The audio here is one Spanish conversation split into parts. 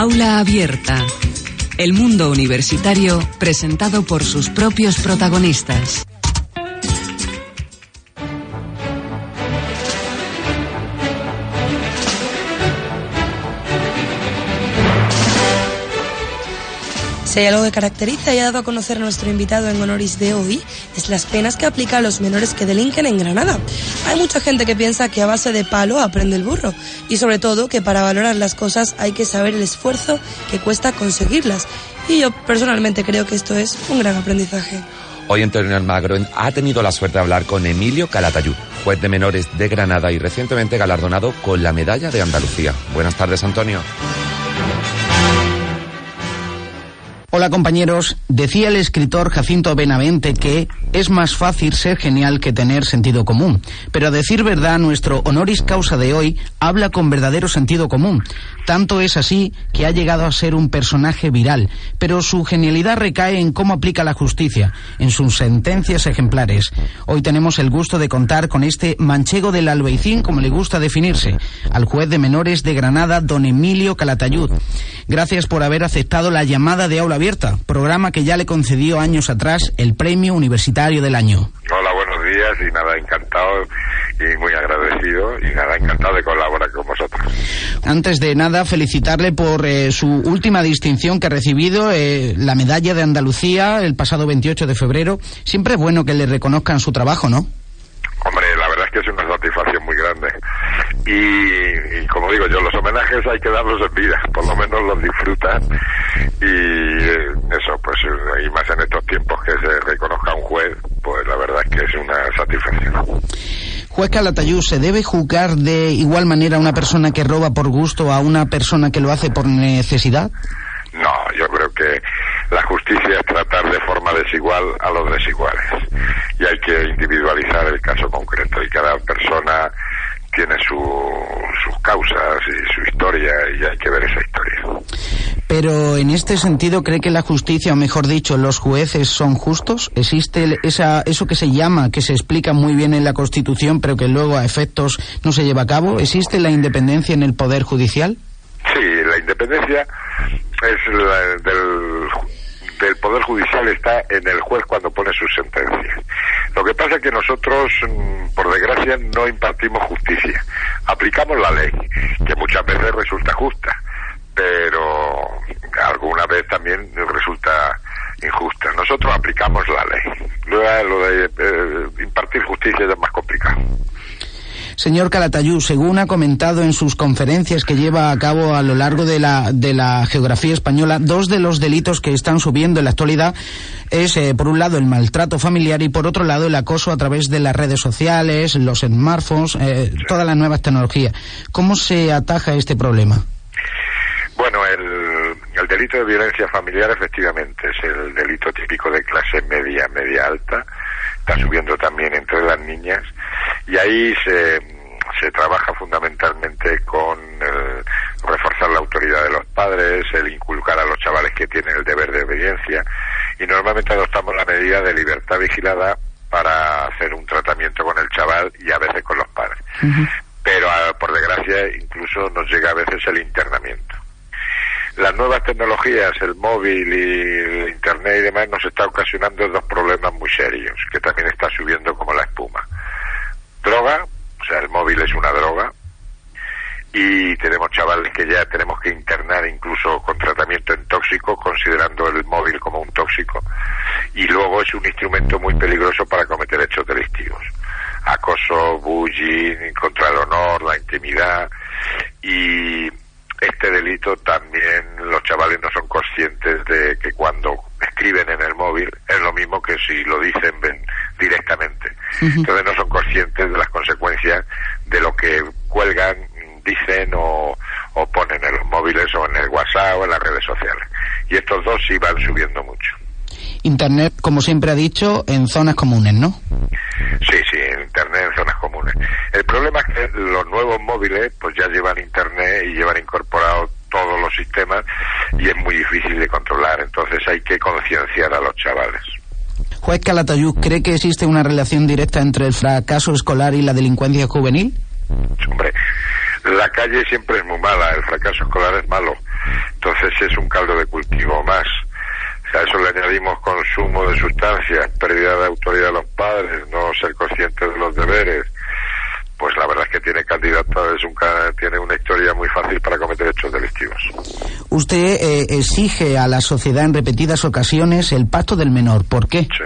Aula abierta. El mundo universitario presentado por sus propios protagonistas. Si hay algo que caracteriza y ha dado a conocer a nuestro invitado en honoris de hoy, es las penas que aplica a los menores que delinquen en Granada. Hay mucha gente que piensa que a base de palo aprende el burro y sobre todo que para valorar las cosas hay que saber el esfuerzo que cuesta conseguirlas. Y yo personalmente creo que esto es un gran aprendizaje. Hoy Antonio Almagro ha tenido la suerte de hablar con Emilio Calatayud, juez de menores de Granada y recientemente galardonado con la Medalla de Andalucía. Buenas tardes, Antonio. Hola compañeros, decía el escritor Jacinto Benavente que es más fácil ser genial que tener sentido común, pero a decir verdad nuestro honoris causa de hoy habla con verdadero sentido común. Tanto es así que ha llegado a ser un personaje viral, pero su genialidad recae en cómo aplica la justicia, en sus sentencias ejemplares. Hoy tenemos el gusto de contar con este manchego del Albeicín, como le gusta definirse, al juez de menores de Granada, don Emilio Calatayud. Gracias por haber aceptado la llamada de aula abierta, programa que ya le concedió años atrás el Premio Universitario del Año. Hola, buenos días y nada, encantado y muy agradecido y nada, encantado de colaborar con vosotros. Antes de nada, felicitarle por eh, su última distinción que ha recibido, eh, la medalla de Andalucía el pasado 28 de febrero. Siempre es bueno que le reconozcan su trabajo, ¿no? Hombre, la verdad es que es una satisfacción muy grande. Y, y, como digo yo, los homenajes hay que darlos en vida, por lo menos los disfrutan. Y eh, eso, pues, y más en estos tiempos que se reconozca un juez, pues la verdad es que es una satisfacción. Juez Calatayud, ¿se debe juzgar de igual manera a una persona que roba por gusto a una persona que lo hace por necesidad? No, yo creo que la justicia es tratar de forma desigual a los desiguales. Y hay que individualizar el caso concreto y cada persona tiene su, sus causas y su historia y hay que ver esa historia. Pero en este sentido, ¿cree que la justicia, o mejor dicho, los jueces son justos? ¿Existe esa, eso que se llama, que se explica muy bien en la Constitución, pero que luego a efectos no se lleva a cabo? ¿Existe la independencia en el Poder Judicial? Sí, la independencia es la del del Poder Judicial está en el juez cuando pone sus sentencias. Lo que pasa es que nosotros, por desgracia, no impartimos justicia. Aplicamos la ley, que muchas veces resulta justa, pero alguna vez también resulta injusta. Nosotros aplicamos la ley. Luego lo de eh, impartir justicia es más complicado. Señor Calatayú, según ha comentado en sus conferencias que lleva a cabo a lo largo de la, de la geografía española, dos de los delitos que están subiendo en la actualidad es, eh, por un lado, el maltrato familiar y, por otro lado, el acoso a través de las redes sociales, los smartphones, eh, todas las nuevas tecnologías. ¿Cómo se ataja este problema? Bueno, el, el delito de violencia familiar efectivamente es el delito típico de clase media, media alta. Está subiendo también entre las niñas y ahí se, se trabaja fundamentalmente con el reforzar la autoridad de los padres, el inculcar a los chavales que tienen el deber de obediencia y normalmente adoptamos la medida de libertad vigilada para hacer un tratamiento con el chaval y a veces con los padres. Uh -huh. Pero por desgracia incluso nos llega a veces el internamiento las nuevas tecnologías, el móvil y el internet y demás nos está ocasionando dos problemas muy serios, que también está subiendo como la espuma. Droga, o sea, el móvil es una droga, y tenemos chavales que ya tenemos que internar incluso con tratamiento en tóxico, considerando el móvil como un tóxico, y luego es un instrumento muy peligroso para cometer hechos delictivos. Acoso, bullying, contra el honor, la intimidad, y también los chavales no son conscientes de que cuando escriben en el móvil es lo mismo que si lo dicen ven directamente. Entonces no son conscientes de las consecuencias de lo que cuelgan, dicen o, o ponen en los móviles o en el WhatsApp o en las redes sociales. Y estos dos sí van subiendo mucho. Internet, como siempre ha dicho, en zonas comunes, ¿no? Sí, sí, en Internet en zonas comunes. El problema es que los nuevos móviles pues ya llevan Internet y llevan incorporado todos los sistemas y es muy difícil de controlar, entonces hay que concienciar a los chavales. Juez Calatayud, ¿cree que existe una relación directa entre el fracaso escolar y la delincuencia juvenil? Hombre, la calle siempre es muy mala, el fracaso escolar es malo, Entonces es un caldo de cultivo más. A eso le añadimos consumo de sustancias, pérdida de autoridad de los padres, no ser conscientes de los deberes. Pues la verdad es que tiene candidato, es un, tiene una historia muy fácil para cometer hechos delictivos. Usted eh, exige a la sociedad en repetidas ocasiones el pacto del menor. ¿Por qué? Sí.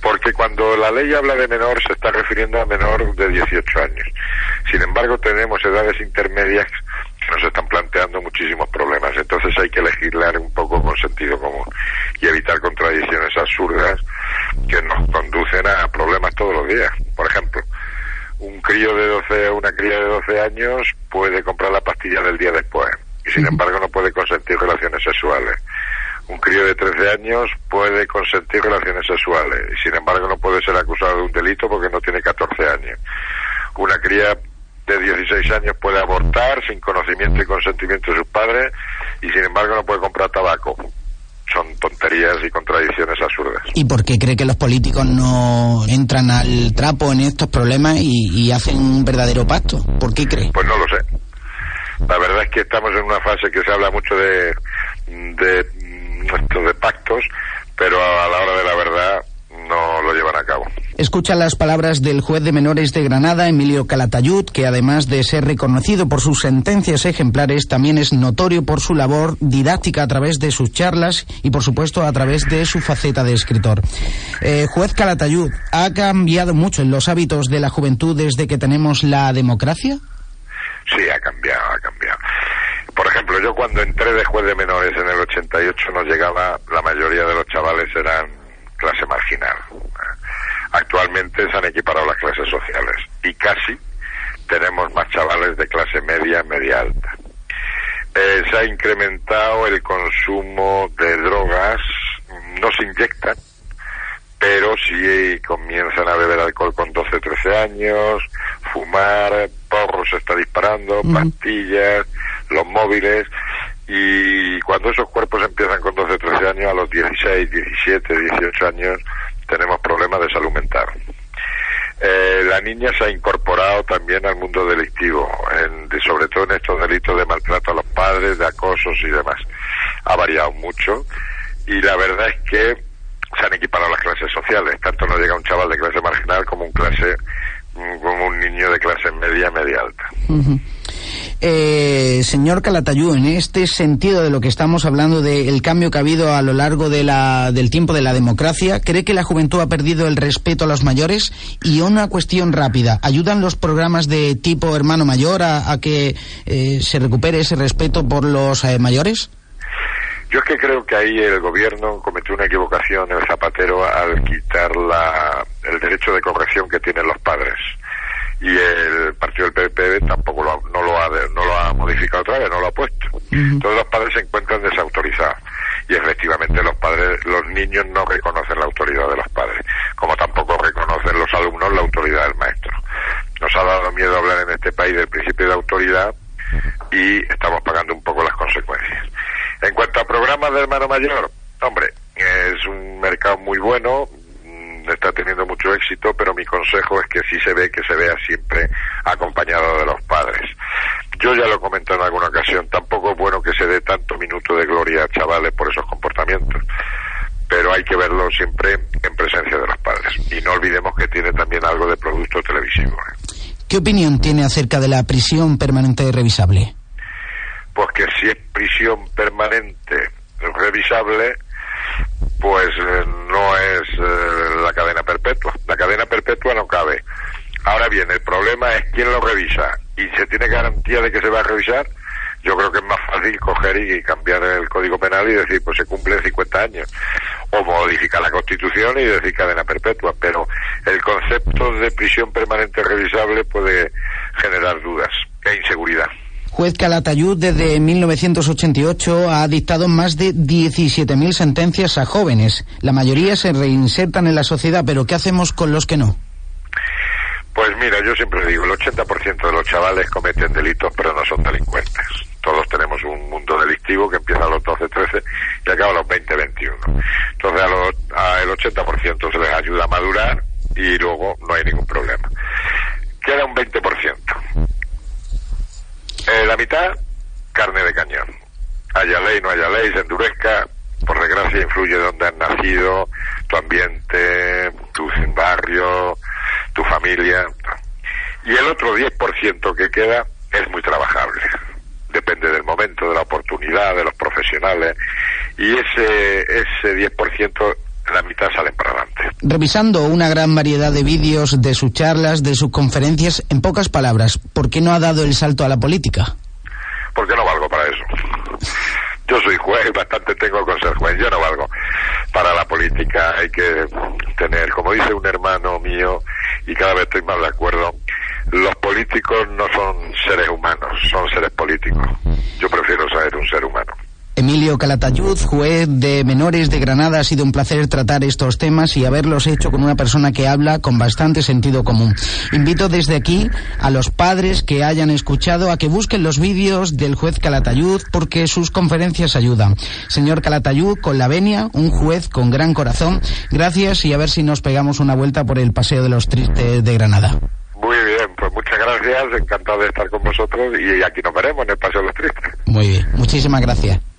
Porque cuando la ley habla de menor se está refiriendo a menor de 18 años. Sin embargo, tenemos edades intermedias que nos están planteando muchísimos problemas. Entonces hay que legislar un poco con sentido común y evitar contradicciones absurdas que nos conducen a problemas todos los días. Por ejemplo, un crío de 12, una cría de 12 años puede comprar la pastilla del día después y sin embargo no puede consentir relaciones sexuales. Un crío de 13 años puede consentir relaciones sexuales y sin embargo no puede ser acusado de un delito porque no tiene 14 años. Una cría de 16 años puede abortar sin conocimiento y consentimiento de sus padres y sin embargo no puede comprar tabaco. Tonterías y contradicciones absurdas. ¿Y por qué cree que los políticos no entran al trapo en estos problemas y, hacen un verdadero pacto? ¿Por qué cree? Pues no lo sé. La verdad es que estamos en una fase que se habla mucho de, de, de pactos, pero a la hora de la verdad no lo llevan a cabo. Escucha las palabras del juez de menores de Granada, Emilio Calatayud, que además de ser reconocido por sus sentencias ejemplares, también es notorio por su labor didáctica a través de sus charlas y, por supuesto, a través de su faceta de escritor. Eh, juez Calatayud, ¿ha cambiado mucho en los hábitos de la juventud desde que tenemos la democracia? Sí, ha cambiado, ha cambiado. Por ejemplo, yo cuando entré de juez de menores en el 88 nos llegaba, la mayoría de los chavales eran clase marginal. Actualmente se han equiparado las clases sociales y casi tenemos más chavales de clase media, media alta. Eh, se ha incrementado el consumo de drogas, no se inyectan, pero sí comienzan a beber alcohol con 12, 13 años, fumar, porros se está disparando, pastillas, los móviles, y cuando esos cuerpos empiezan con 12, 13 años, a los 16, 17, 18 años, tenemos problemas de salud mental. Eh, la niña se ha incorporado también al mundo delictivo, sobre todo en estos delitos de maltrato a los padres, de acosos y demás. Ha variado mucho y la verdad es que se han equiparado las clases sociales. Tanto no llega un chaval de clase marginal como un clase como un niño de clase media, media alta. Eh, señor Calatayú, en este sentido de lo que estamos hablando del cambio que ha habido a lo largo de la, del tiempo de la democracia, ¿cree que la juventud ha perdido el respeto a los mayores? Y una cuestión rápida, ¿ayudan los programas de tipo hermano mayor a, que eh, se recupere ese respeto por los eh, mayores? Yo es que creo que ahí el gobierno cometió una equivocación, el Zapatero, al quitar la, el derecho de corrección que tienen los padres y el partido del PP tampoco lo, ha, otra vez, no lo ha puesto. Todos los padres se encuentran desautorizados y efectivamente los padres, los niños no reconocen la autoridad de los padres, como tampoco reconocen los alumnos la autoridad del maestro. Nos ha dado miedo hablar en este país del principio de autoridad y estamos pagando un poco las consecuencias. En cuanto a programas de hermano mayor, hombre, es un mercado muy bueno, está teniendo mucho éxito, pero mi consejo es que si se ve, que se vea siempre acompañado de los padres. Yo ya lo he comentado en alguna ocasión, tampoco es bueno que se dé tanto minuto de gloria a chavales por esos comportamientos, pero hay que verlo siempre en presencia de los padres. Y no olvidemos que tiene también algo de producto televisivo. ¿eh? ¿Qué opinión tiene acerca de la prisión permanente revisable? Pues que si es prisión permanente revisable, pues eh, no es eh, la cadena perpetua. La cadena perpetua no cabe. Ahora bien, el problema es quién lo revisa y se tiene garantía de que se va a revisar. Yo creo que es más fácil coger y cambiar el Código Penal y decir, pues se cumplen 50 años. O modificar la Constitución y decir cadena perpetua. Pero el concepto de prisión permanente revisable puede generar dudas e inseguridad. Juez Calatayud desde 1988 ha dictado más de 17.000 sentencias a jóvenes. La mayoría se reinsertan en la sociedad, pero ¿qué hacemos con los que no? Pues mira, yo siempre digo, el 80% de los chavales cometen delitos, pero no son delincuentes. Todos tenemos un mundo delictivo que empieza a los 12, 13 y acaba a los 20, 21. Entonces a a el 80% se les ayuda a madurar y luego no hay ningún problema. Queda un 20%. Eh, la mitad, carne de cañón. Haya ley, no haya ley, se endurezca, por desgracia influye donde has nacido, tu ambiente, tu barrio, tu familia. Y el otro 10% que queda es muy trabajable. Depende del momento, de la oportunidad, de los profesionales. Y ese, ese 10% la mitad salen para adelante. Revisando una gran variedad de vídeos de sus charlas, de sus conferencias, en pocas palabras, ¿por qué no ha dado el salto a la política? Porque no valgo para eso. Yo soy juez, bastante tengo con ser juez, yo no valgo para la política. Hay que tener, como dice un hermano mío, y cada vez estoy más de acuerdo, los políticos no son seres humanos, son seres políticos. Yo prefiero ser un ser humano. Emilio Calatayud, juez de menores de Granada, ha sido un placer tratar estos temas y haberlos hecho con una persona que habla con bastante sentido común. Invito desde aquí a los padres que hayan escuchado a que busquen los vídeos del juez Calatayud porque sus conferencias ayudan. Señor Calatayud, con la venia, un juez con gran corazón, gracias y a ver si nos pegamos una vuelta por el Paseo de los Tristes de Granada. Muy bien, pues muchas gracias, encantado de estar con vosotros y aquí nos veremos en el Paseo de los Tristes. Muy bien, muchísimas gracias.